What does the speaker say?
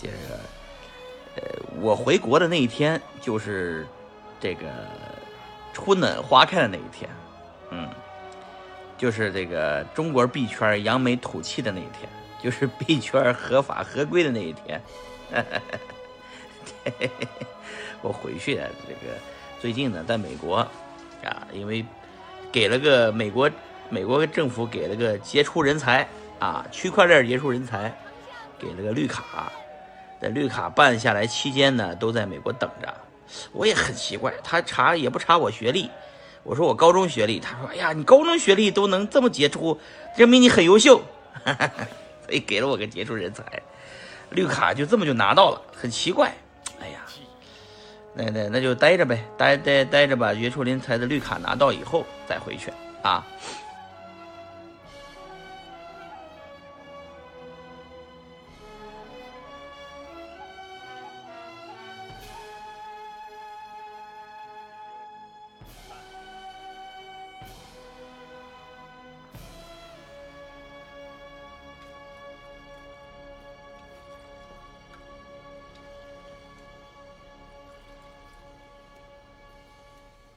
这个，呃，我回国的那一天就是这个春暖花开的那一天，嗯，就是这个中国币圈扬眉吐气的那一天，就是币圈合法合规的那一天。我回去啊，这个最近呢，在美国啊，因为给了个美国美国政府给了个杰出人才啊，区块链杰出人才，给了个绿卡。在绿卡办下来期间呢，都在美国等着。我也很奇怪，他查也不查我学历。我说我高中学历，他说：“哎呀，你高中学历都能这么杰出，证明你很优秀。”所以给了我个杰出人才，绿卡就这么就拿到了，很奇怪。哎呀，那那那就待着呗，待待待着吧。杰出人才的绿卡拿到以后再回去啊。